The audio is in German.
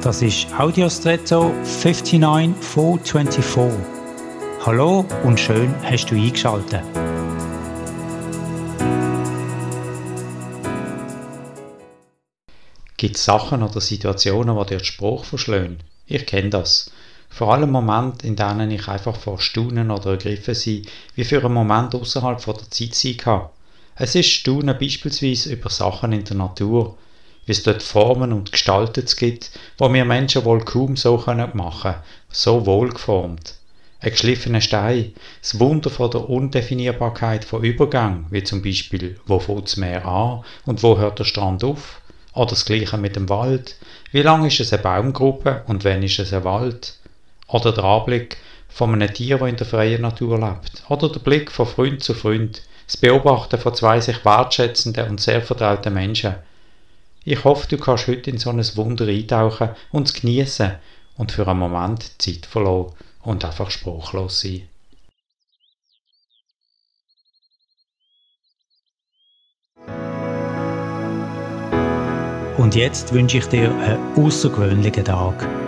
Das ist Audiostretto 59424. Hallo und schön hast du eingeschaltet. Gibt es Sachen oder Situationen, die dir den Spruch verschlönen? Ich kenne das. Vor allem Momente, in denen ich einfach vor Staunen oder ergriffen sei, wie für einen Moment außerhalb der Zeit sein kann. Es ist Staunen beispielsweise über Sachen in der Natur, wie es dort Formen und Gestalten gibt, wo wir Menschen wohl kaum so können machen so wohlgeformt. Ein geschliffener Stein, das Wunder von der Undefinierbarkeit von Übergang, wie zum Beispiel, wo fängt das Meer an und wo hört der Strand auf? Oder das Gleiche mit dem Wald. Wie lang ist es eine Baumgruppe und wann ist es ein Wald? Oder der Anblick von einem Tier, das in der freien Natur lebt. Oder der Blick von Freund zu Freund. Das Beobachten von zwei sich wertschätzenden und sehr vertrauten Menschen. Ich hoffe, du kannst heute in so ein Wunder eintauchen und es genießen und für einen Moment Zeit verlassen und einfach sprachlos sein. Und jetzt wünsche ich dir einen außergewöhnlichen Tag.